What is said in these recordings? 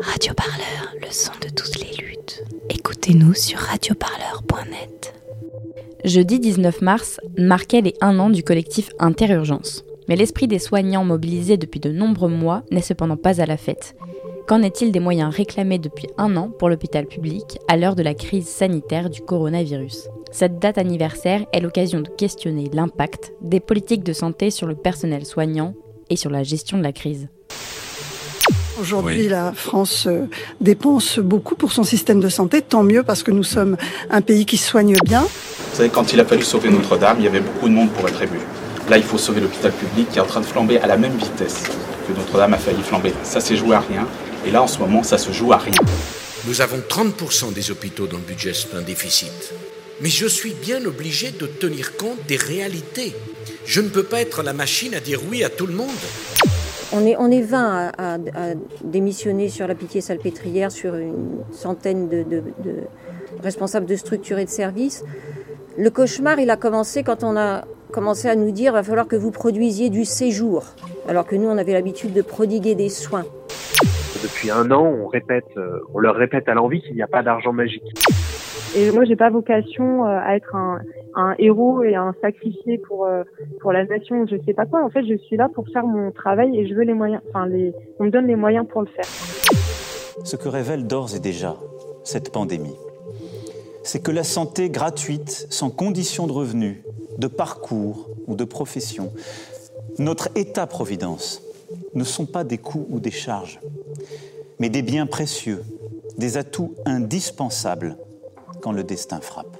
Radio Parleur, le son de toutes les luttes. Écoutez-nous sur radioparleur.net. Jeudi 19 mars marquait les un an du collectif Interurgence. Mais l'esprit des soignants mobilisés depuis de nombreux mois n'est cependant pas à la fête. Qu'en est-il des moyens réclamés depuis un an pour l'hôpital public à l'heure de la crise sanitaire du coronavirus? Cette date anniversaire est l'occasion de questionner l'impact des politiques de santé sur le personnel soignant et sur la gestion de la crise. Aujourd'hui, la France euh, dépense beaucoup pour son système de santé, tant mieux parce que nous sommes un pays qui soigne bien. Vous savez, quand il a fallu sauver Notre-Dame, il y avait beaucoup de monde pour être ému. Là, il faut sauver l'hôpital public qui est en train de flamber à la même vitesse que Notre-Dame a failli flamber. Ça s'est joué à rien. Et là, en ce moment, ça se joue à rien. Nous avons 30% des hôpitaux dans le budget, c'est un déficit. Mais je suis bien obligé de tenir compte des réalités. Je ne peux pas être la machine à dire oui à tout le monde. On est, on est 20 à, démissionner sur la pitié salpêtrière, sur une centaine de, responsables de structures et de services. Le cauchemar, il a commencé quand on a commencé à nous dire va falloir que vous produisiez du séjour, alors que nous, on avait l'habitude de prodiguer des soins. Depuis un an, on répète, euh, on leur répète à l'envie qu'il n'y a pas d'argent magique. Et moi, j'ai pas vocation euh, à être un, héros et un sacrifié pour euh, pour la nation. Je sais pas quoi. En fait, je suis là pour faire mon travail et je veux les moyens. Enfin, on me donne les moyens pour le faire. Ce que révèle d'ores et déjà cette pandémie, c'est que la santé gratuite, sans condition de revenus, de parcours ou de profession, notre État-providence, ne sont pas des coûts ou des charges, mais des biens précieux, des atouts indispensables quand le destin frappe.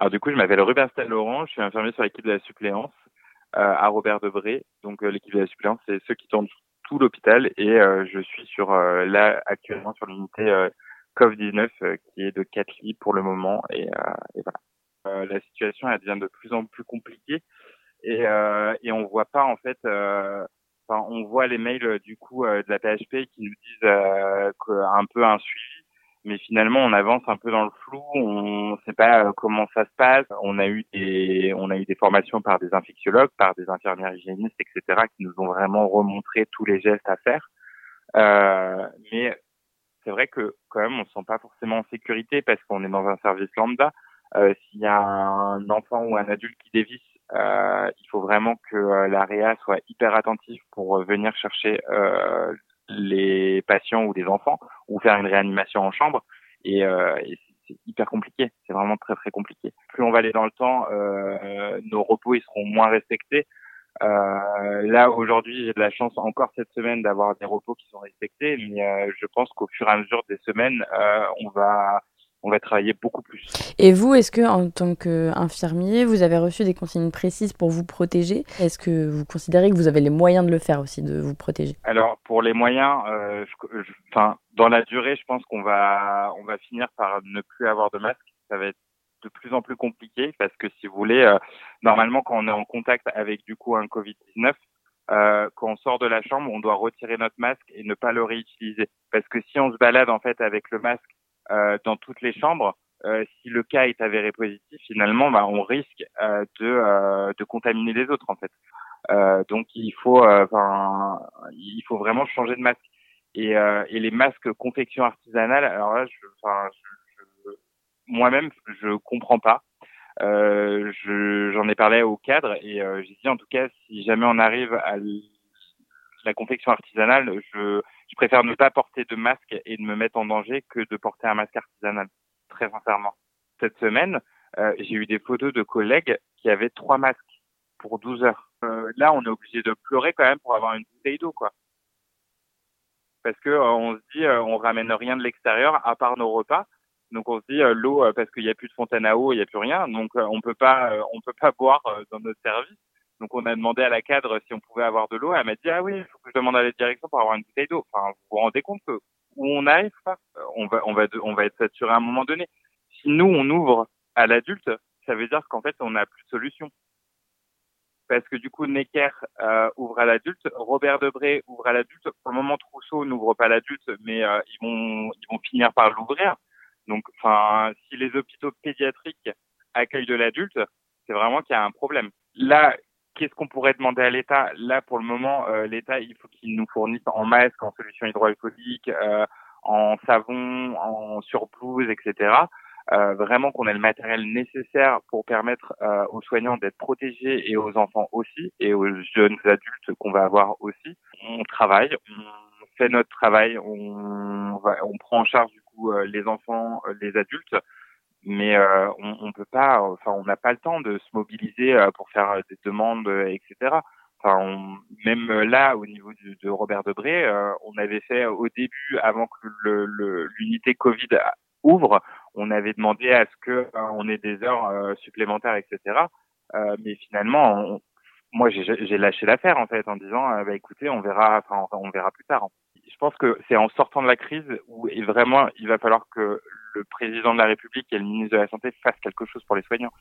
Alors du coup, je m'appelle Ruben Laurent, je suis infirmier sur l'équipe de la suppléance euh, à Robert Debré. Donc euh, l'équipe de la suppléance, c'est ceux qui tournent tout l'hôpital et euh, je suis sur là actuellement sur l'unité COVID-19 qui est de 4 lits pour le moment et, et voilà. la situation elle devient de plus en plus compliquée et, et on voit pas en fait on voit les mails euh, du coup euh, de la PHP qui nous disent euh, un peu un suivi, mais finalement on avance un peu dans le flou, on ne sait pas comment ça se passe. On a eu des on a eu des formations par des infectiologues, par des infirmières hygiénistes, etc. qui nous ont vraiment remontré tous les gestes à faire. mais c'est vrai que quand même on se sent pas forcément en sécurité parce qu'on est dans un service lambda. S'il y a un enfant ou un adulte qui dévisse euh, il faut vraiment que euh, la réa soit hyper attentive pour euh, venir chercher euh, les patients ou des enfants ou faire une réanimation en chambre. Et, et c'est hyper compliqué. C'est vraiment très très compliqué. Plus on va aller dans le temps, nos repos ils seront moins respectés. Euh, là aujourd'hui, j'ai de la chance encore cette semaine d'avoir des repos qui sont respectés, mais euh, je pense qu'au fur et à mesure des semaines, euh, on va on va travailler beaucoup plus. Et vous, est-ce que en tant qu'infirmier, vous avez reçu des consignes précises pour vous protéger? Est-ce que vous considérez que vous avez les moyens de le faire aussi, de vous protéger? Alors pour les moyens, euh, enfin dans la durée, je pense qu'on va on va finir par ne plus avoir de masque. Ça va être de plus en plus compliqué parce que si vous voulez, euh, normalement quand on est en contact avec du coup un Covid-19, euh, quand on sort de la chambre, on doit retirer notre masque et ne pas le réutiliser. Parce que si on se balade en fait avec le masque dans toutes les chambres, euh, si le cas est avéré positif, finalement, bah, on risque euh, de, de contaminer les autres en fait. donc il faut, il faut vraiment changer de masque. Et, et les masques confection artisanale, alors là, je, enfin, je, moi-même, je comprends pas. Euh, j'en ai parlé au cadre et euh, j'ai dit en tout cas si jamais on arrive à la confection artisanale, je, je préfère ne pas porter de masque et de me mettre en danger que de porter un masque artisanal, très sincèrement. Cette semaine, euh, j'ai eu des photos de collègues qui avaient trois masques pour 12 heures. Euh, là, on est obligé de pleurer quand même pour avoir une bouteille d'eau, quoi. Parce que euh, on se dit, euh, on ramène rien de l'extérieur à part nos repas. Donc on se dit l'eau parce qu'il n'y a plus de fontaine à eau, il n'y a plus rien. Donc on peut pas, on peut pas boire dans notre service. Donc on a demandé à la cadre si on pouvait avoir de l'eau. Elle m'a dit ah oui, il faut que je demande à la direction pour avoir une bouteille d'eau. Enfin, vous vous rendez compte que où on arrive pas, on va on va on va être saturé à un moment donné. Si nous on ouvre à l'adulte, ça veut dire qu'en fait on n'a plus de solution. Parce que du coup Necker euh, ouvre à l'adulte, Robert Debré ouvre à l'adulte. Pour le moment Trousseau n'ouvre pas l'adulte, mais euh, ils vont ils vont finir par l'ouvrir. Donc enfin si les hôpitaux pédiatriques accueillent de l'adulte, c'est vraiment qu'il y a un problème là, qu'est-ce qu'on pourrait demander à l'État? Là, pour le moment, l'État, il faut qu'il nous fournisse en masque, en solutions hydroalcooliques, en savon, en surblouse, etc. Euh, vraiment qu'on ait le matériel nécessaire pour permettre euh, aux soignants d'être protégés et aux enfants aussi et aux jeunes adultes qu'on va avoir aussi. On travaille, on fait notre travail, on, va, on prend en charge du coup euh, les enfants, les adultes, mais on, on peut pas, enfin on n'a pas le temps de se mobiliser pour faire des demandes, etc. Enfin, même là, au niveau de Robert Debré, on avait fait au début, avant que l'unité Covid ouvre, on avait demandé à ce que euh, on ait des heures euh, supplémentaires, etc. Euh, mais finalement, moi j'ai lâché l'affaire en fait en disant bah écoutez on verra enfin on verra plus tard. Je pense que c'est en sortant de la crise où vraiment il va falloir que le président de la République et le ministre de la Santé fassent quelque chose pour les soignants.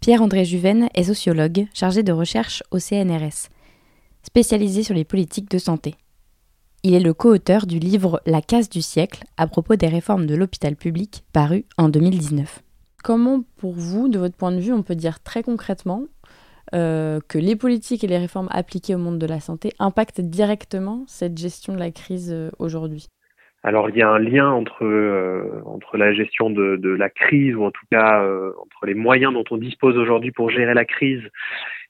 Pierre-André Juven est sociologue chargé de recherche au CNRS, spécialisé sur les politiques de santé. Il est le co-auteur du livre La casse du siècle à propos des réformes de l'hôpital public paru en 2019. Comment, pour vous, de votre point de vue, on peut dire très concrètement euh, que les politiques et les réformes appliquées au monde de la santé impactent directement cette gestion de la crise euh, aujourd'hui. Alors il y a un lien entre euh, entre la gestion de, de, la crise ou en tout cas entre les moyens dont on dispose aujourd'hui pour gérer la crise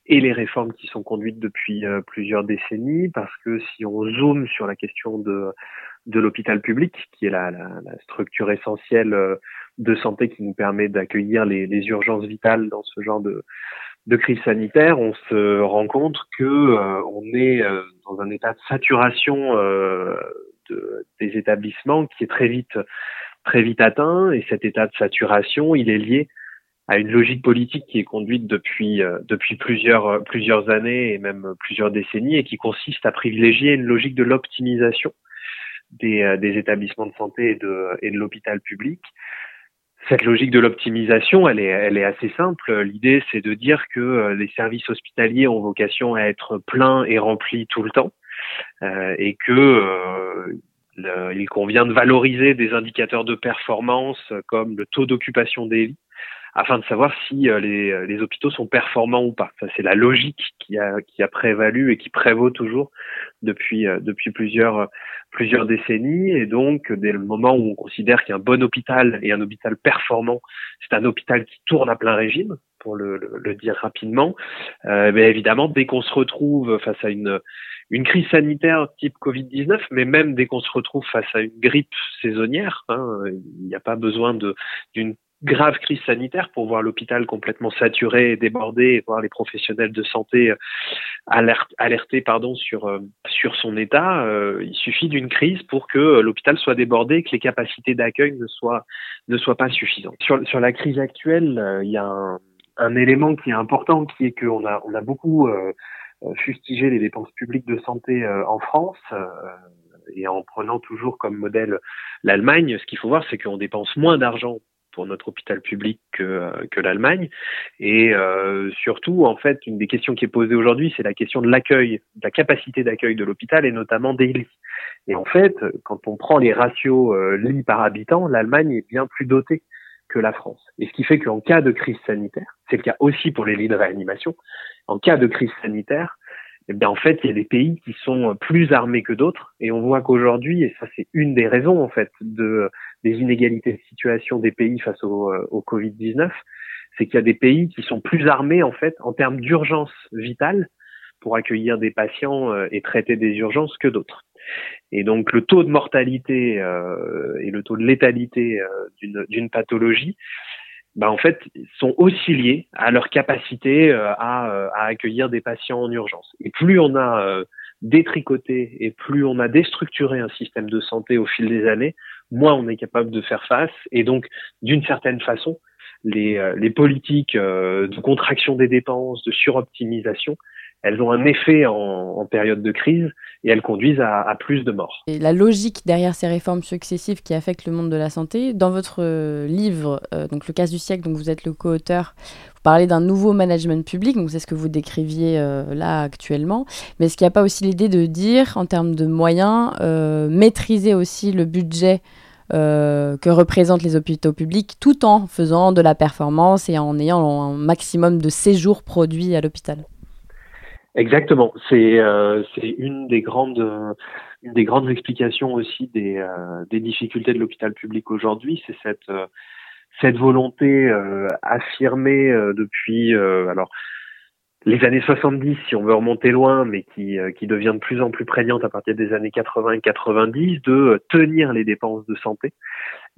et les réformes qui sont conduites depuis plusieurs décennies, parce que si on zoome sur la question de, de l'hôpital public, qui est la, la, structure essentielle de santé qui nous permet d'accueillir les, les, urgences vitales dans ce genre de, de crise sanitaire, on se rend compte que euh, on est dans un état de saturation de, des établissements qui est très vite très vite atteint, et cet état de saturation, il est lié à une logique politique qui est conduite depuis euh, depuis plusieurs euh, plusieurs années et même plusieurs décennies et qui consiste à privilégier une logique de l'optimisation des, euh, des établissements de santé et de et de l'hôpital public. Cette logique de l'optimisation, elle est assez simple. L'idée c'est de dire que les services hospitaliers ont vocation à être pleins et remplis tout le temps euh, et que il convient de valoriser des indicateurs de performance comme le taux d'occupation des lits afin de savoir si euh, les, euh, les, hôpitaux sont performants ou pas. Ça, c'est la logique qui a, qui a prévalu et qui prévaut toujours depuis, euh, depuis plusieurs, plusieurs décennies. Et donc, dès le moment où on considère qu'un bon hôpital et un hôpital performant, c'est un hôpital qui tourne à plein régime, pour le, le, dire rapidement, euh, mais évidemment, dès qu'on se retrouve face à une, une crise sanitaire type Covid-19, mais même dès qu'on se retrouve face à une grippe saisonnière, hein, il n'y a pas besoin de d'une grave crise sanitaire pour voir l'hôpital complètement saturé et débordé et voir les professionnels de santé euh, alert, alertés pardon sur euh, sur son état euh, il suffit d'une crise pour que l'hôpital soit débordé et que les capacités d'accueil ne soient ne soient pas suffisantes. Sur sur la crise actuelle il y a un, un, élément qui est important qui est qu'on a on a beaucoup fustigé les dépenses publiques de santé en France et en prenant toujours comme modèle l'Allemagne, ce qu'il faut voir, c'est qu'on dépense moins d'argent pour notre hôpital public que, l'Allemagne. Et euh, surtout, en fait, une des questions qui est posée aujourd'hui, c'est la question de l'accueil, de la capacité d'accueil de l'hôpital et notamment des lits. Et en fait, quand on prend les ratios euh, lits par habitant, l'Allemagne est bien plus dotée que la France. Et ce qui fait qu'en cas de crise sanitaire, c'est le cas aussi pour les lits de réanimation, en cas de crise sanitaire, eh bien en fait, il y a des pays qui sont plus armés que d'autres, et on voit qu'aujourd'hui, et ça c'est une des raisons en fait de des inégalités de situation des pays face au, euh, au Covid-19, c'est qu'il y a des pays qui sont plus armés en fait en termes d'urgence vitale pour accueillir des patients euh, et traiter des urgences que d'autres. Et donc le taux de mortalité euh, et le taux de létalité d'une pathologie bah, en fait, sont aussi liés à leur capacité à, à, accueillir des patients en urgence. Et plus on a détricoté et plus on a déstructuré un système de santé au fil des années, moins on est capable de faire face. Et donc, d'une certaine façon, les, les politiques de contraction des dépenses, de suroptimisation, elles ont un effet en, période de crise et elles conduisent à, plus de morts. Et la logique derrière ces réformes successives qui affectent le monde de la santé, dans votre euh, livre, euh, donc le cas du siècle, donc vous êtes le co-auteur, vous parlez d'un nouveau management public, c'est ce que vous décriviez euh, là actuellement, mais est-ce qu'il n'y a pas aussi l'idée de dire, en termes de moyens, maîtriser aussi le budget que représentent les hôpitaux publics, tout en faisant de la performance et en ayant un maximum de séjours produits à l'hôpital? Exactement. C'est c'est une des grandes une des grandes explications aussi des des difficultés de l'hôpital public aujourd'hui, c'est cette cette volonté affirmée depuis alors les années 70, si on veut remonter loin, mais qui, euh, qui devient de plus en plus prégnante à partir des années 80 et 90, de tenir les dépenses de santé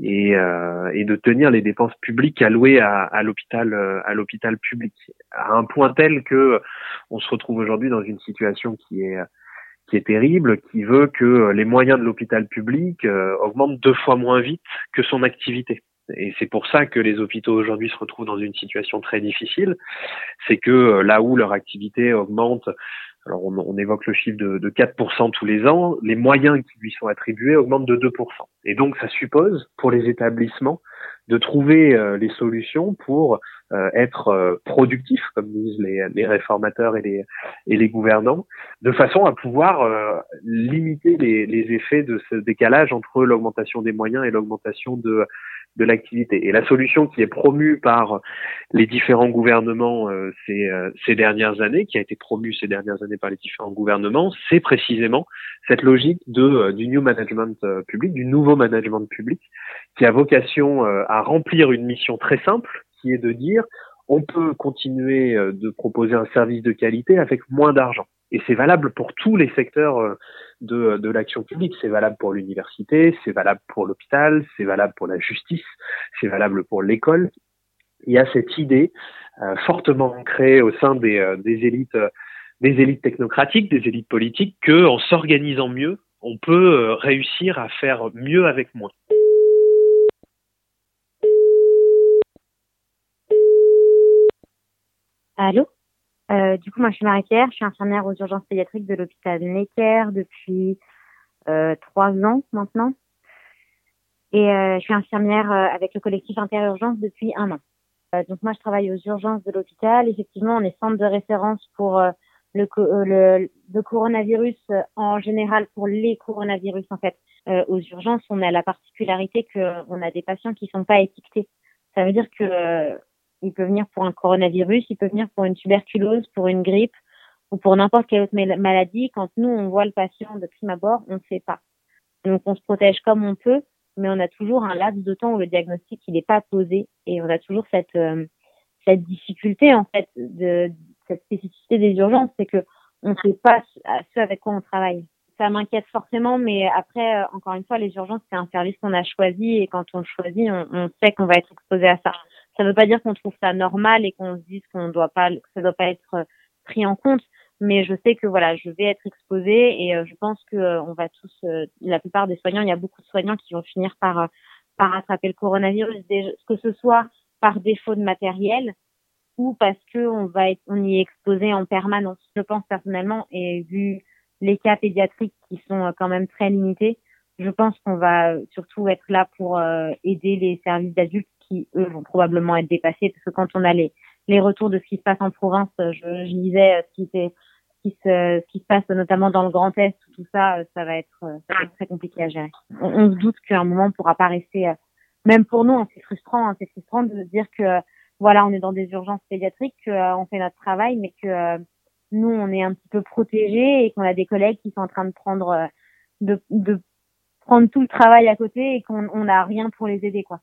et, euh, et de tenir les dépenses publiques allouées à, à l'hôpital euh, à l'hôpital public, à un point tel que on se retrouve aujourd'hui dans une situation qui est qui est terrible, qui veut que les moyens de l'hôpital public augmentent deux fois moins vite que son activité. Et c'est pour ça que les hôpitaux aujourd'hui se retrouvent dans une situation très difficile. C'est que euh, là où leur activité augmente, alors on, évoque le chiffre de, de 4% tous les ans, les moyens qui lui sont attribués augmentent de 2%. Et donc ça suppose pour les établissements de trouver euh, les solutions pour euh, être productifs, comme disent les, réformateurs et les, et les gouvernants, de façon à pouvoir limiter les, les effets de ce décalage entre l'augmentation des moyens et l'augmentation de de l'activité. Et la solution qui est promue par les différents gouvernements euh, ces, euh, ces, dernières années, qui a été promue ces dernières années par les différents gouvernements, c'est précisément cette logique de euh, du new management public, du nouveau management public, qui a vocation à remplir une mission très simple, qui est de dire on peut continuer de proposer un service de qualité avec moins d'argent. Et c'est valable pour tous les secteurs de, de l'action publique. C'est valable pour l'université, c'est valable pour l'hôpital, c'est valable pour la justice, c'est valable pour l'école. Il y a cette idée euh, fortement ancrée au sein des, euh, des élites, euh, des élites technocratiques, des élites politiques, que en s'organisant mieux, on peut réussir à faire mieux avec moins. Allô? Du coup, moi, je suis Marie-Pierre, je suis infirmière aux urgences pédiatriques de l'hôpital Necker depuis euh, trois ans maintenant. Et euh, je suis infirmière euh, avec le collectif Interurgence depuis un an. Euh, donc moi, je travaille aux urgences de l'hôpital. Effectivement, on est centre de référence pour le, le, le, coronavirus en général, pour les coronavirus en fait. aux urgences, on a la particularité qu'on a des patients qui sont pas étiquetés. Ça veut dire que il peut venir pour un coronavirus, il peut venir pour une tuberculose, pour une grippe ou pour n'importe quelle autre maladie. Quand nous, on voit le patient de prime abord, on ne sait pas. Donc, on se protège comme on peut, mais on a toujours un laps de temps où le diagnostic, il n'est pas posé et on a toujours cette, euh, cette difficulté, en fait, de, cette spécificité des urgences, c'est que on ne sait pas ce avec quoi on travaille. Ça m'inquiète forcément, mais après, euh, encore une fois, les urgences, c'est un service qu'on a choisi et quand on le choisit, on, on sait qu'on va être exposé à ça. Ça ne veut pas dire qu'on trouve ça normal et qu'on se dise qu'on doit pas, que ça doit pas être euh, pris en compte. Mais je sais que voilà, je vais être exposée et euh, je pense que euh, on va tous, la plupart des soignants, il y a beaucoup de soignants qui vont finir par par attraper le coronavirus, que ce soit par défaut de matériel ou parce que on va être, on y est exposé en permanence. Je pense personnellement et vu les cas pédiatriques qui sont quand même très limités, je pense qu'on va surtout être là pour aider les services d'adultes qui, eux, vont probablement être dépassés, parce que quand on a les, les retours de ce qui se passe en province, je, je lisais euh, ce qui, ce, qui se, ce qui se passe notamment dans le Grand Est, tout ça, euh, ça va être, euh, ça va être très compliqué à gérer. On, on se doute qu'à un moment, on pourra pas rester, même pour nous, hein, c'est frustrant, hein, c'est frustrant de se dire que, voilà, on est dans des urgences pédiatriques, qu'on fait notre travail, mais que nous, on est un petit peu protégés et qu'on a des collègues qui sont en train de prendre, de, de prendre tout le travail à côté et qu'on n'a rien pour les aider, quoi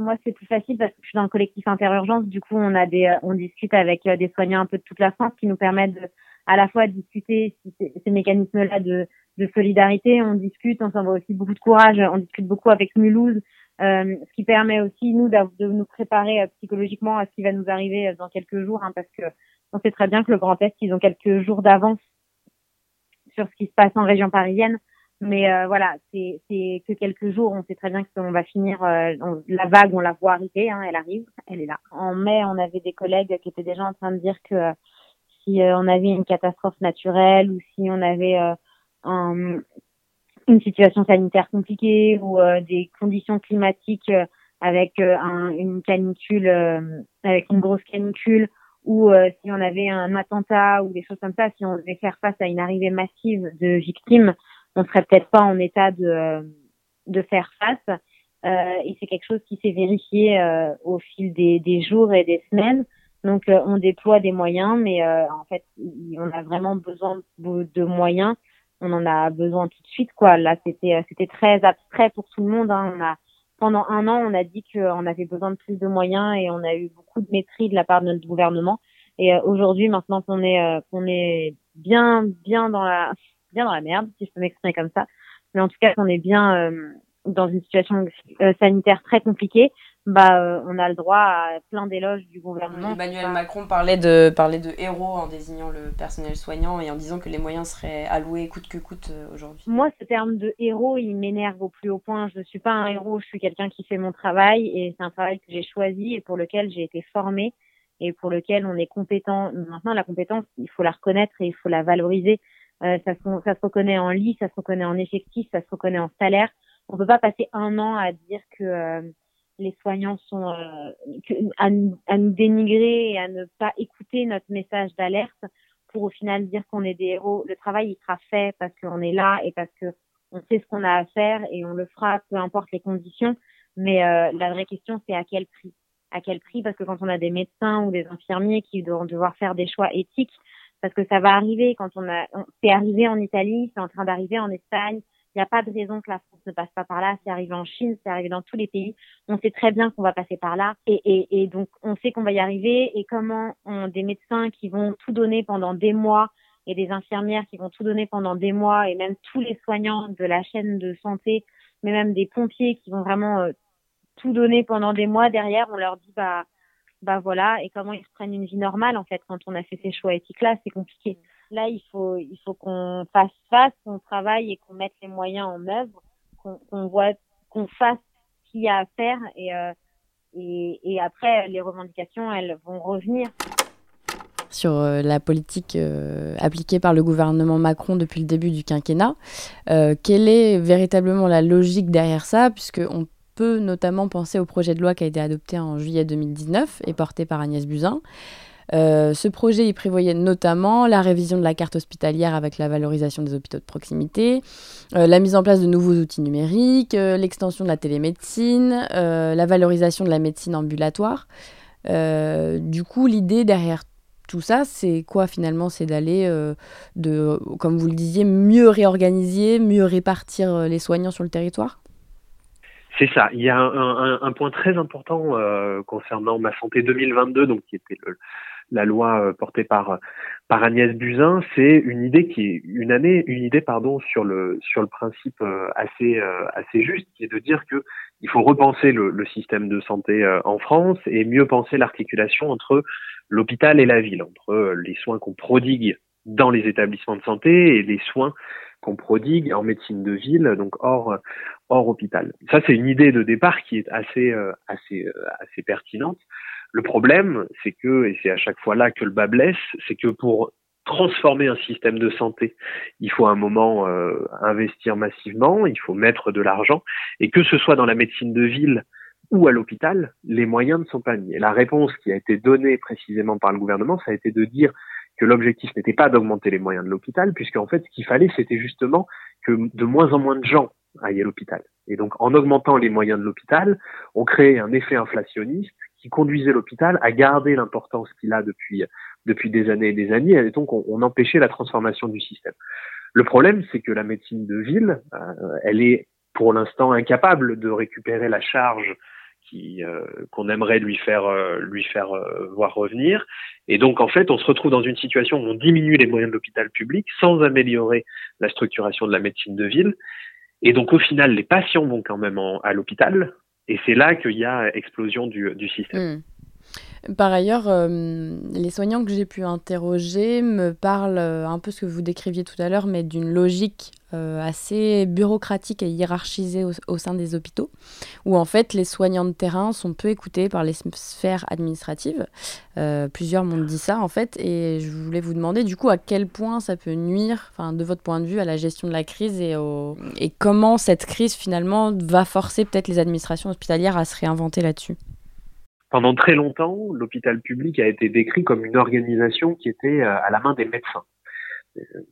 moi c'est plus facile parce que je suis dans le collectif interurgence. Du coup, on a des, euh, on discute avec euh, des soignants un peu de toute la France qui nous permettent de, à la fois discuter ces, mécanismes-là de, de solidarité. On discute, on s'envoie aussi beaucoup de courage. On discute beaucoup avec Mulhouse, euh, ce qui permet aussi nous de nous préparer psychologiquement à ce qui va nous arriver dans quelques jours, hein, parce que on sait très bien que le Grand Est, ils ont quelques jours d'avance sur ce qui se passe en région parisienne. Mais euh, voilà, c'est que quelques jours. On sait très bien qu'on va finir euh, la vague, on la voit arriver. Hein, elle arrive, elle est là. En mai, on avait des collègues qui étaient déjà en train de dire que euh, si on avait une catastrophe naturelle ou si on avait un, une situation sanitaire compliquée ou des conditions climatiques avec un, une canicule, avec une grosse canicule ou si on avait un attentat ou des choses comme ça, si on devait faire face à une arrivée massive de victimes, on serait peut-être pas en état de, de faire face. et c'est quelque chose qui s'est vérifié au fil des, des, jours et des semaines. Donc on déploie des moyens, mais en fait on a vraiment besoin de, moyens. On en a besoin tout de suite, quoi. Là, c'était c'était très abstrait pour tout le monde. Hein. On a pendant un an, on a dit qu'on avait besoin de plus de moyens et on a eu beaucoup de mépris de la part de notre gouvernement. Et euh, aujourd'hui, maintenant qu'on est euh, qu'on est bien bien dans la bien dans la merde, si je peux m'exprimer comme ça, mais en tout cas qu'on est bien euh, dans une situation sanitaire très compliquée, bah on a le droit à plein d'éloges du gouvernement. Emmanuel Macron parlait de parlait de héros en désignant le personnel soignant et en disant que les moyens seraient alloués coûte que coûte aujourd'hui. Moi, ce terme de héros, il m'énerve au plus haut point. Je ne suis pas un héros, je suis quelqu'un qui fait mon travail et c'est un travail que j'ai choisi et pour lequel j'ai été formée et pour lequel on est compétent. Maintenant, la compétence, il faut la reconnaître et il faut la valoriser. Euh, ça, se, ça se reconnaît en lit, ça se reconnaît en effectif, ça se reconnaît en salaire. On peut pas passer un an à dire que euh, les soignants sont euh, à, à, nous dénigrer et à ne pas écouter notre message d'alerte pour au final dire qu'on est des héros. Le travail il sera fait parce qu'on est là et parce que on sait ce qu'on a à faire et on le fera peu importe les conditions. Mais euh, la vraie question c'est à quel prix? À quel prix? Parce que quand on a des médecins ou des infirmiers qui vont devoir faire des choix éthiques, parce que ça va arriver quand on a, c'est arrivé en Italie, c'est en train d'arriver en Espagne. Il n'y a pas de raison que la France ne passe pas par là. C'est arrivé en Chine, c'est arrivé dans tous les pays. On sait très bien qu'on va passer par là, et, et, et donc on sait qu'on va y arriver. Et comment on, des médecins qui vont tout donner pendant des mois et des infirmières qui vont tout donner pendant des mois, et même tous les soignants de la chaîne de santé, mais même des pompiers qui vont vraiment euh, tout donner pendant des mois derrière, on leur dit bah bah voilà et comment ils prennent une vie normale en fait quand on a fait ces choix éthiques là, c'est compliqué. Là, il faut il faut qu'on fasse face, qu'on travaille et qu'on mette les moyens en œuvre, qu'on voit qu'on fasse ce qu'il y a à faire et, euh, et après les revendications elles vont revenir sur euh, la politique euh, appliquée par le gouvernement Macron depuis le début du quinquennat. quelle est véritablement la logique derrière ça, puisqu'on peut notamment penser au projet de loi qui a été adopté en juillet 2019 et porté par Agnès Buzyn. Euh, ce projet il prévoyait notamment la révision de la carte hospitalière avec la valorisation des hôpitaux de proximité, euh, la mise en place de nouveaux outils numériques, euh, l'extension de la télémédecine, la valorisation de la médecine ambulatoire. du coup, l'idée derrière tout ça, c'est quoi finalement? C'est d'aller, comme vous le disiez, mieux réorganiser, mieux répartir les soignants sur le territoire? C'est ça. Il y a un, un, un point très important euh, concernant ma santé 2022, donc qui était le, la loi euh, portée par par Agnès Buzyn, c'est une idée qui est une année, une idée pardon sur le sur le principe euh, assez assez juste, qui est de dire que il faut repenser le, le système de santé en France et mieux penser l'articulation entre l'hôpital et la ville, entre les soins qu'on prodigue dans les établissements de santé et les soins qu'on prodigue en médecine de ville, donc hors hors hôpital. Ça, c'est une idée de départ qui est assez euh, assez euh, assez pertinente. Le problème, c'est que, et c'est à chaque fois là que le bas blesse, c'est que pour transformer un système de santé, il faut à un moment euh, investir massivement, il faut mettre de l'argent, et que ce soit dans la médecine de ville ou à l'hôpital, les moyens ne sont pas mis. Et la réponse qui a été donnée précisément par le gouvernement, ça a été de dire que l'objectif n'était pas d'augmenter les moyens de l'hôpital, puisqu'en fait, ce qu'il fallait, c'était justement que de moins en moins de gens aillent à l'hôpital. Et donc, en augmentant les moyens de l'hôpital, on crée un effet inflationniste qui conduisait l'hôpital à garder l'importance qu'il a depuis depuis des années et des années, et donc on, empêchait la transformation du système. Le problème, c'est que la médecine de ville, euh, elle est pour l'instant incapable de récupérer la charge qui euh, qu'on aimerait lui faire euh, lui faire euh, voir revenir et donc en fait on se retrouve dans une situation où on diminue les moyens de l'hôpital public sans améliorer la structuration de la médecine de ville et donc au final les patients vont quand même à l'hôpital et c'est là qu'il y a explosion du, du système. Hmm. Par ailleurs, les soignants que j'ai pu interroger me parlent un peu ce que vous décriviez tout à l'heure, mais d'une logique euh, assez bureaucratique et hiérarchisée au, sein des hôpitaux, où en fait les soignants de terrain sont peu écoutés par les sphères administratives. Euh, plusieurs m'ont dit ça en fait, et je voulais vous demander du coup à quel point ça peut nuire, de votre point de vue, à la gestion de la crise et comment cette crise finalement va forcer peut-être les administrations hospitalières à se réinventer là-dessus? Pendant très longtemps, l'hôpital public a été décrit comme une organisation qui était euh, à la main des médecins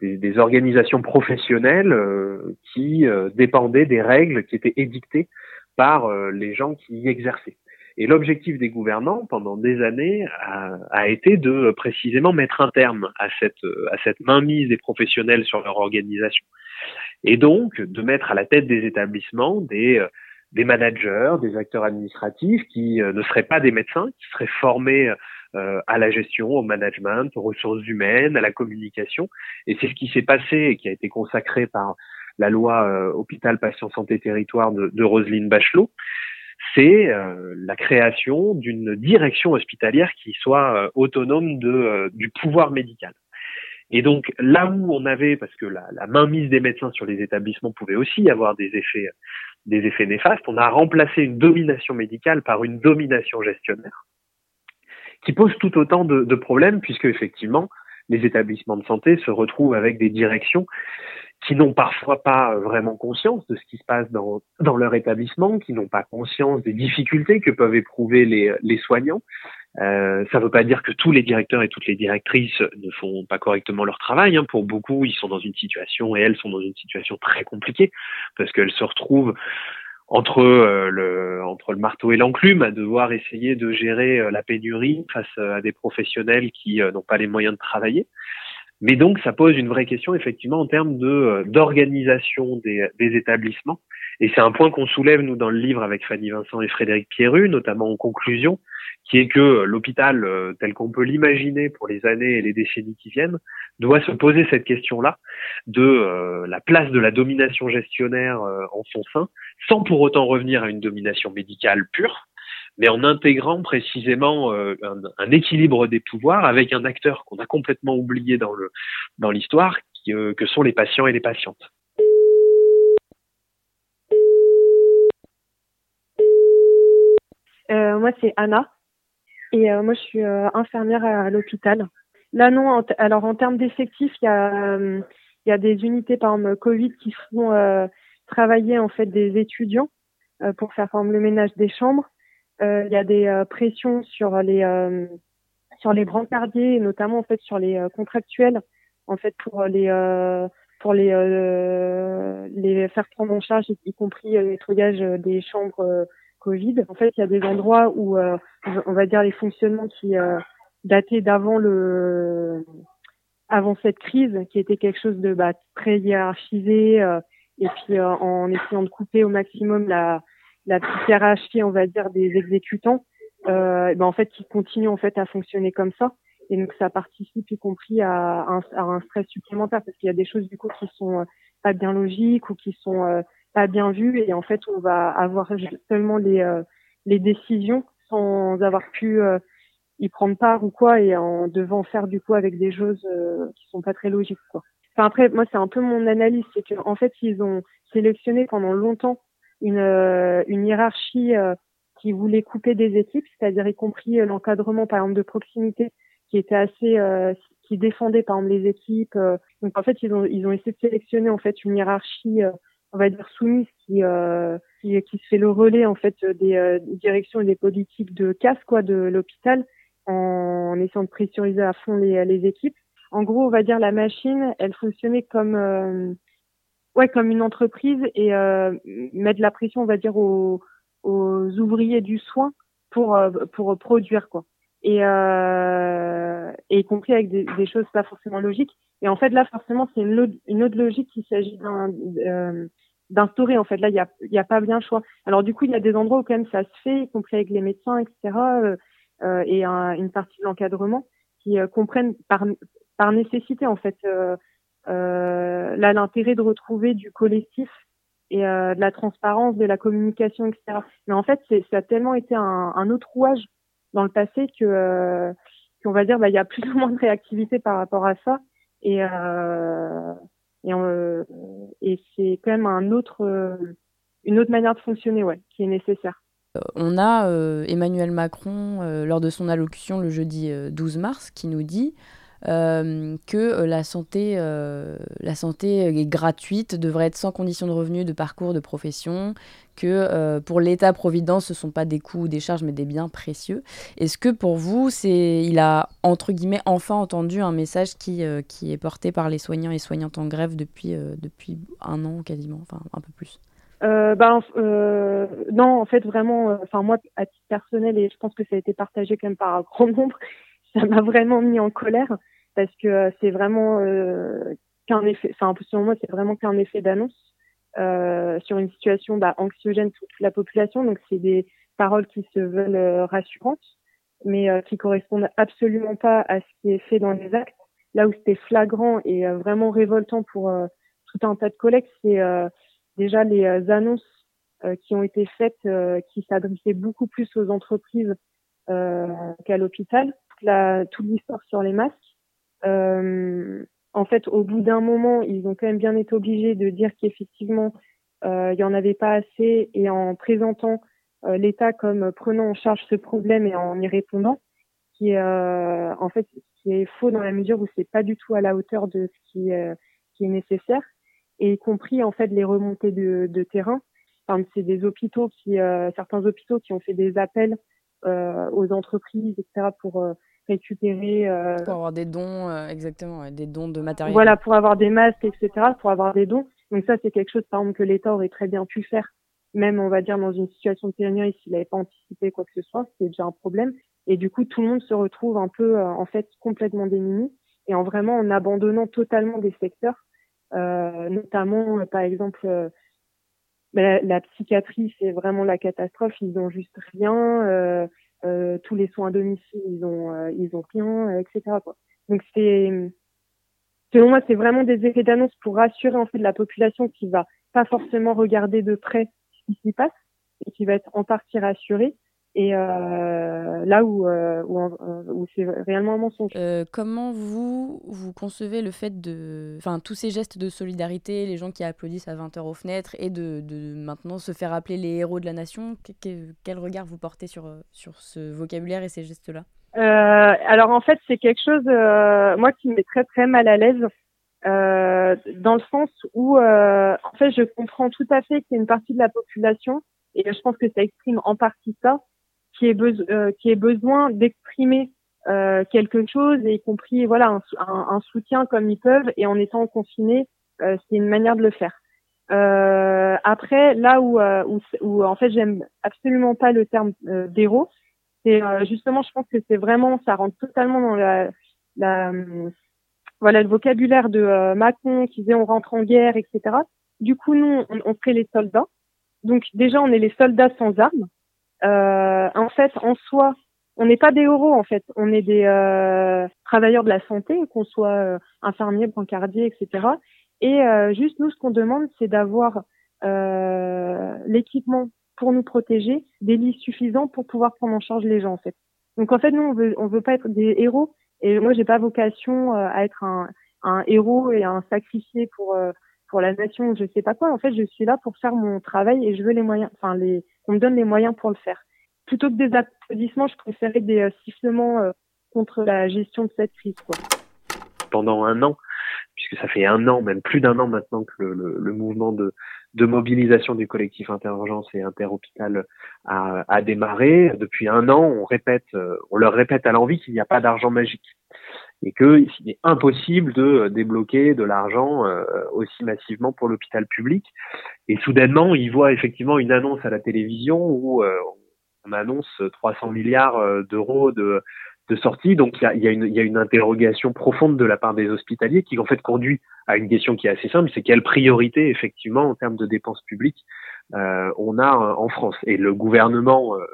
des, organisations professionnelles euh, qui euh, dépendaient des règles qui étaient édictées par les gens qui y exerçaient. Et l'objectif des gouvernants pendant des années a, a, été de précisément mettre un terme à cette, à cette mainmise des professionnels sur leur organisation. Et donc de mettre à la tête des établissements des, des managers, des acteurs administratifs qui ne seraient pas des médecins, qui seraient formés euh, à la gestion, au management, aux ressources humaines, à la communication. Et c'est ce qui s'est passé et qui a été consacré par la loi euh, hôpital patient santé territoire de, de Roselyne Bachelot c'est euh, la création d'une direction hospitalière qui soit euh, autonome de, euh, du pouvoir médical. Et donc là où on avait, parce que la, la mainmise des médecins sur les établissements pouvait aussi avoir des effets, des effets néfastes, on a remplacé une domination médicale par une domination gestionnaire, qui pose tout autant de, de problèmes, puisque effectivement les établissements de santé se retrouvent avec des directions qui n'ont parfois pas vraiment conscience de ce qui se passe dans, dans leur établissement, qui n'ont pas conscience des difficultés que peuvent éprouver les, les soignants. Euh, ça ne veut pas dire que tous les directeurs et toutes les directrices ne font pas correctement leur travail. Hein. Pour beaucoup, ils sont dans une situation, et elles sont dans une situation très compliquée, parce qu'elles se retrouvent entre euh, le entre le marteau et l'enclume à devoir essayer de gérer euh, la pénurie face à des professionnels qui n'ont pas les moyens de travailler. Mais donc, ça pose une vraie question, effectivement, en termes de d'organisation des, établissements. Et c'est un point qu'on soulève, nous, dans le livre avec Fanny Vincent et Frédéric Pierru, notamment en conclusion, qui est que l'hôpital, euh, tel qu'on peut l'imaginer pour les années et les décennies qui viennent, doit se poser cette question-là de euh, la place de la domination gestionnaire en son sein, sans pour autant revenir à une domination médicale pure, mais en intégrant précisément euh, un, équilibre des pouvoirs avec un acteur qu'on a complètement oublié dans dans l'histoire, euh, que sont les patients et les patientes. Moi, c'est Anna. Et moi, je suis infirmière à, l'hôpital. Là, non. alors, en termes d'effectifs, il y a, il y a des unités, par exemple, Covid, qui font travailler en fait des étudiants pour faire par le ménage des chambres. Euh, il y a des euh, pressions sur les euh, sur les brancardiers notamment en fait sur les contractuels en fait pour les pour les les faire prendre en charge y compris le nettoyage des chambres Covid. En fait, il y a des endroits où on va dire les fonctionnements qui dataient d'avant le avant cette crise, qui était quelque chose de bah, très hiérarchisé, et puis en essayant de couper au maximum la la petite hiérarchie, on va dire, des exécutants, euh, ben en fait, qui continuent en fait à fonctionner comme ça. Et donc, ça participe y compris à un, à un stress supplémentaire parce qu'il y a des choses du coup qui sont euh, pas bien logiques ou qui sont euh, pas bien vues et en fait, on va avoir seulement les euh, les décisions sans avoir pu y prendre part ou quoi et en devant faire du coup avec des choses qui sont pas très logiques quoi. Enfin après, moi, c'est un peu mon analyse, c'est qu'en fait, ils ont sélectionné pendant longtemps une, euh, une hiérarchie euh, qui voulait couper des équipes, c'est-à-dire y compris euh, l'encadrement par exemple de proximité qui était assez qui défendait par exemple les équipes. donc en fait ils ont ils ont essayé de sélectionner en fait une hiérarchie on va dire soumise qui, qui, qui se fait le relais en fait des directions et des politiques de casse quoi de l'hôpital en, essayant de pressuriser à fond les, les équipes. En gros, on va dire la machine, elle fonctionnait comme ouais, comme une entreprise et euh, mettre la pression, on va dire, aux, aux ouvriers du soin pour euh, pour produire quoi. Et, euh, et y compris avec des, des, choses pas forcément logiques. Et en fait là, forcément, c'est une, une, autre logique qu'il s'agit euh, d'instaurer. En fait, là, il y a, a pas bien choix. Alors du coup, il y a des endroits où quand même ça se fait, y compris avec les médecins, etc. Euh, euh, et une partie de l'encadrement qui comprennent par par nécessité en fait euh, là l'intérêt de retrouver du collectif et euh, de la transparence, de la communication, etc. Mais en fait, ça a tellement été un, un autre rouage dans le passé que euh, qu'on va dire bah il y a plus ou moins de réactivité par rapport à ça et euh, et, euh, c'est quand même un autre euh, une autre manière de fonctionner ouais qui est nécessaire. On a Emmanuel Macron lors de son allocution le jeudi 12 mars qui nous dit euh, que euh, la santé, euh, la santé est gratuite, devrait être sans condition de revenu, de parcours, de profession, que pour l'État-providence, ce ne sont pas des coûts ou des charges, mais des biens précieux. Est-ce que pour vous, c'est, il a, entre guillemets, enfin entendu un message qui, qui est porté par les soignants et soignantes en grève depuis, depuis un an quasiment, enfin un peu plus? Euh, ben, euh, non, en fait, vraiment, euh, moi, à titre personnel, et je pense que ça a été partagé quand même par un grand nombre, ça m'a vraiment mis en colère parce que euh, c'est vraiment qu'un effet, enfin selon moi, c'est vraiment qu'un effet d'annonce sur une situation bah, anxiogène pour toute la population. Donc c'est des paroles qui se veulent rassurantes, mais qui correspondent absolument pas à ce qui est fait dans les actes. Là où c'était flagrant et vraiment révoltant pour tout un tas de collègues, c'est déjà les euh, annonces euh, qui ont été faites, euh, qui s'adressaient beaucoup plus aux entreprises qu'à l'hôpital. Toute l'histoire sur les masques. En fait, au bout d'un moment, ils ont quand même bien été obligés de dire qu'effectivement, il y en avait pas assez et en présentant l'État comme prenant en charge ce problème et en y répondant, qui est en fait qui est faux dans la mesure où c'est pas du tout à la hauteur de ce qui, qui est nécessaire et y compris en fait les remontées de, de terrain. Enfin, c'est des hôpitaux qui, euh, certains hôpitaux qui ont fait des appels euh, aux entreprises, etc., pour euh, récupérer. Euh, pour avoir des dons, euh, exactement, des dons de matériel. Voilà, pour avoir des masques, etc., pour avoir des dons. Donc ça, c'est quelque chose, par exemple, que l'État aurait très bien pu faire, même, on va dire, dans une situation de pénurie, s'il n'avait pas anticipé quoi que ce soit, c'est déjà un problème. Et du coup, tout le monde se retrouve un peu, en fait, complètement démuni et en vraiment en abandonnant totalement des secteurs euh, notamment euh, par exemple euh, ben, la, psychiatrie c'est vraiment la catastrophe ils ont juste rien tous les soins à domicile ils ont ils ont rien etc quoi. donc c'est selon moi c'est vraiment des effets d'annonce pour rassurer en fait la population qui va pas forcément regarder de près ce qui s'y passe et qui va être en partie rassurée et euh, là où, euh, où, où c'est réellement un mensonge. Euh, comment vous, vous concevez le fait de. Enfin, tous ces gestes de solidarité, les gens qui applaudissent à 20h aux fenêtres, et de, de maintenant se faire appeler les héros de la nation, quel regard vous portez sur, sur ce vocabulaire et ces gestes-là? Alors, en fait, c'est quelque chose, moi, qui me met très, très mal à l'aise. dans le sens où, en fait, je comprends tout à fait qu'il y a une partie de la population, et je pense que ça exprime en partie ça, qui ait, euh, qui besoin d'exprimer euh, quelque chose, et y compris voilà un, un, soutien comme ils peuvent, et en étant confinés, euh, c'est une manière de le faire. Euh, après, là où, euh, où, où, en fait j'aime absolument pas le terme d'héros, c'est justement, je pense que c'est vraiment, ça rentre totalement dans la, la voilà le vocabulaire de Macron qui disait on rentre en guerre, etc. Du coup, nous, on, on serait les soldats. Donc déjà, on est les soldats sans armes. Euh, en fait, en soi, on n'est pas des héros en fait, on est des euh, travailleurs de la santé, qu'on soit euh, infirmier, brancardier, etc. Et euh, juste nous, ce qu'on demande, c'est d'avoir euh, l'équipement pour nous protéger, des lits suffisants pour pouvoir prendre en charge les gens en fait. Donc en fait, nous, on veut, on veut pas être des héros. Et moi, j'ai pas vocation à être un, un héros et un sacrifié pour pour la nation, je sais pas quoi. En fait, je suis là pour faire mon travail et je veux les moyens, enfin les, on me donne les moyens pour le faire. Plutôt que des applaudissements, je préférais des euh, sifflements euh, contre la gestion de cette crise. Pendant un an, puisque ça fait un an, même plus d'un an maintenant que le, mouvement de, de, mobilisation du collectif Interurgence et Interhôpital a, a, démarré. Depuis un an, on répète, euh, on leur répète à l'envie qu'il n'y a pas d'argent magique et qu'il est impossible de débloquer de l'argent euh, aussi massivement pour l'hôpital public. Et soudainement, ils voient effectivement une annonce à la télévision où euh, on annonce 300 milliards euh, d'euros de, de sortie. Donc il y a, y, a y a, une interrogation profonde de la part des hospitaliers qui en fait conduit à une question qui est assez simple, c'est quelle priorité effectivement en termes de dépenses publiques euh, on a en France. Et le gouvernement euh,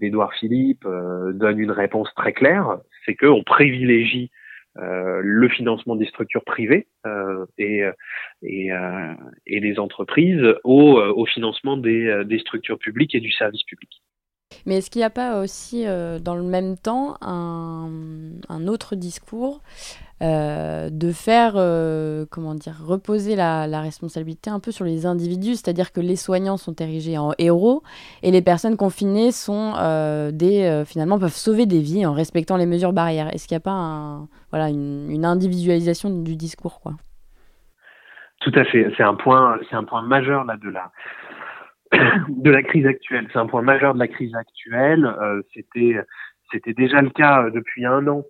d'Edouard Philippe euh, donne une réponse très claire, c'est qu'on privilégie euh, le financement des structures privées et, des entreprises au, financement des, structures publiques et du service public. Mais est-ce qu'il n'y a pas aussi, dans le même temps, un, autre discours euh, de faire, euh, comment dire, reposer la, responsabilité un peu sur les individus, c'est-à-dire que les soignants sont érigés en héros et les personnes confinées sont euh, des, finalement, peuvent sauver des vies en respectant les mesures barrières. Est-ce qu'il n'y a pas voilà, une, individualisation du discours, quoi? Tout à fait. C'est un point, c'est un point majeur là de de la crise actuelle. C'est un point majeur de la crise actuelle. c'était c'était déjà le cas depuis un an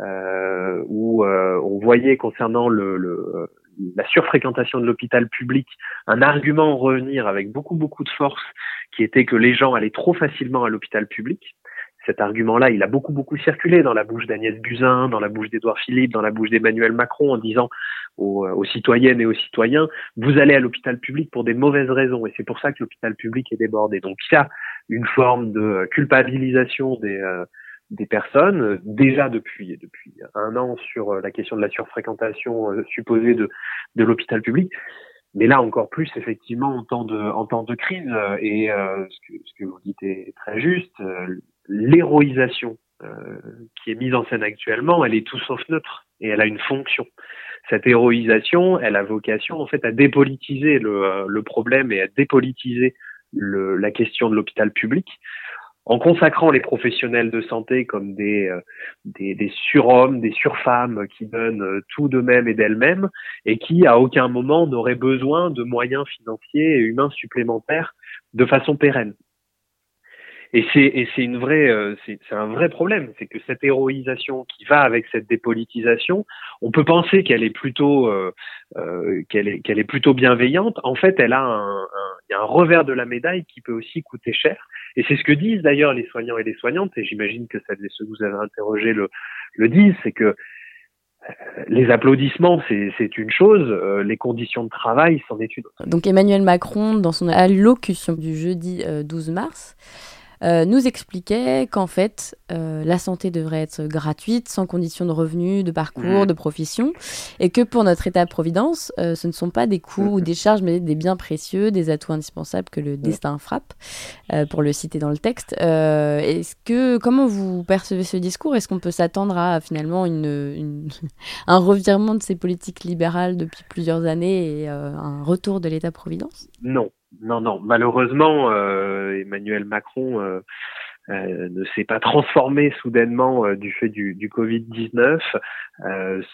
euh, où on voyait concernant le, la surfréquentation de l'hôpital public un argument revenir avec beaucoup beaucoup de force qui était que les gens allaient trop facilement à l'hôpital public cet argument-là, il a beaucoup beaucoup circulé dans la bouche d'Agnès Buzyn, dans la bouche d'Édouard Philippe, dans la bouche d'Emmanuel Macron, en disant aux, aux, citoyennes et aux citoyens vous allez à l'hôpital public pour des mauvaises raisons, et c'est pour ça que l'hôpital public est débordé. Donc il y a une forme de culpabilisation des euh, des personnes déjà depuis depuis un an sur la question de la surfréquentation euh, supposée de de l'hôpital public mais là encore plus effectivement en temps de en temps de crise et euh, ce, que, ce que vous dites est très juste euh, l'héroïsation euh, qui est mise en scène actuellement elle est tout sauf neutre et elle a une fonction cette héroïsation elle a vocation en fait à dépolitiser le, le problème et à dépolitiser le, la question de l'hôpital public en consacrant les professionnels de santé comme des, euh, des, des surhommes, des surfemmes qui donnent euh, tout d'eux-mêmes et d'elles-mêmes et qui à aucun moment n'auraient besoin de moyens financiers et humains supplémentaires de façon pérenne. Et c'est une vraie euh, c'est un vrai problème, c'est que cette héroïsation qui va avec cette dépolitisation, on peut penser qu'elle est plutôt euh, euh, qu'elle est qu'elle est plutôt bienveillante. En fait, elle a un, un, y a un revers de la médaille qui peut aussi coûter cher. Et c'est ce que disent d'ailleurs les soignants et les soignantes. Et j'imagine que celles et ceux que vous avez interrogés le le disent, c'est que les applaudissements, c'est une chose, les conditions de travail, c'en est une autre. Donc Emmanuel Macron, dans son allocution du jeudi 12 mars, euh, nous expliquait qu'en fait, euh, la santé devrait être gratuite, sans condition de revenus, de parcours, mmh. de profession, et que pour notre État-providence, euh, ce ne sont pas des coûts ou des charges, mais des biens précieux, des atouts indispensables que le mmh. destin frappe, pour le citer dans le texte. Est-ce que, comment vous percevez ce discours? Est-ce qu'on peut s'attendre à finalement une, une un revirement de ces politiques libérales depuis plusieurs années et un retour de l'État-providence Non, non, non. Malheureusement, euh, Emmanuel Macron euh, euh, ne s'est pas transformé soudainement du fait du, du Covid-19.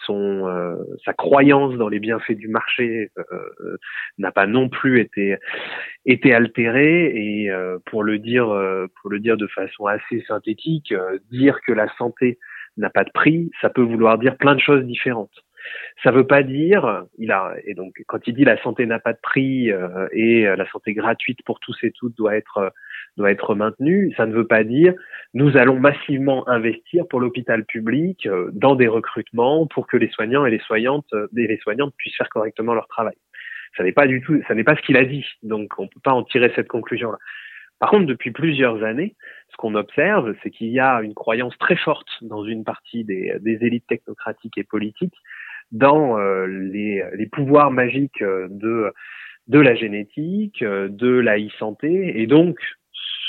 son, sa croyance dans les bienfaits du marché n'a pas non plus été été altérée. Et pour le dire, pour le dire de façon assez synthétique, dire que la santé n'a pas de prix, ça peut vouloir dire plein de choses différentes. Ça veut pas dire, il a et donc quand il dit la santé n'a pas de prix euh, et euh, la santé gratuite pour tous et toutes doit être euh, doit être maintenue, ça ne veut pas dire nous allons massivement investir pour l'hôpital public dans des recrutements pour que les soignants et les soignantes et les soignantes puissent faire correctement leur travail. Ça n'est pas du tout, ça n'est pas ce qu'il a dit, donc on peut pas en tirer cette conclusion là. Par contre, depuis plusieurs années, ce qu'on observe, c'est qu'il y a une croyance très forte dans une partie des, des élites technocratiques et politiques dans euh, les, pouvoirs magiques euh, de, de la génétique, euh, de la e-santé. Et donc,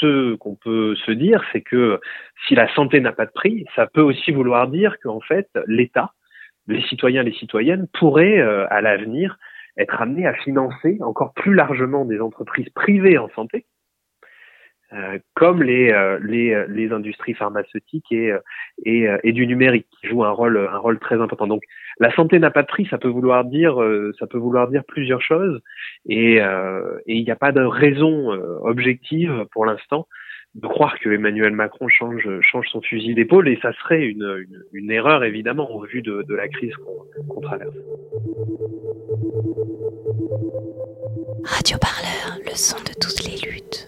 ce qu'on peut se dire, c'est que si la santé n'a pas de prix, ça peut aussi vouloir dire qu'en fait, l'État, les citoyens, les citoyennes pourraient à l'avenir être amenés à financer encore plus largement des entreprises privées en santé, euh, comme les, euh, les, euh, les, industries pharmaceutiques et, et, et, du numérique qui jouent un rôle, un rôle très important. Donc la santé n'a pas de prix, ça peut vouloir dire ça peut vouloir dire plusieurs choses et il n'y a pas de raison objective pour l'instant de croire que Emmanuel Macron change, change son fusil d'épaule et ça serait une, une, erreur évidemment au vu de, de la crise qu'on qu traverse. Radio Parleur, le son de toutes les luttes.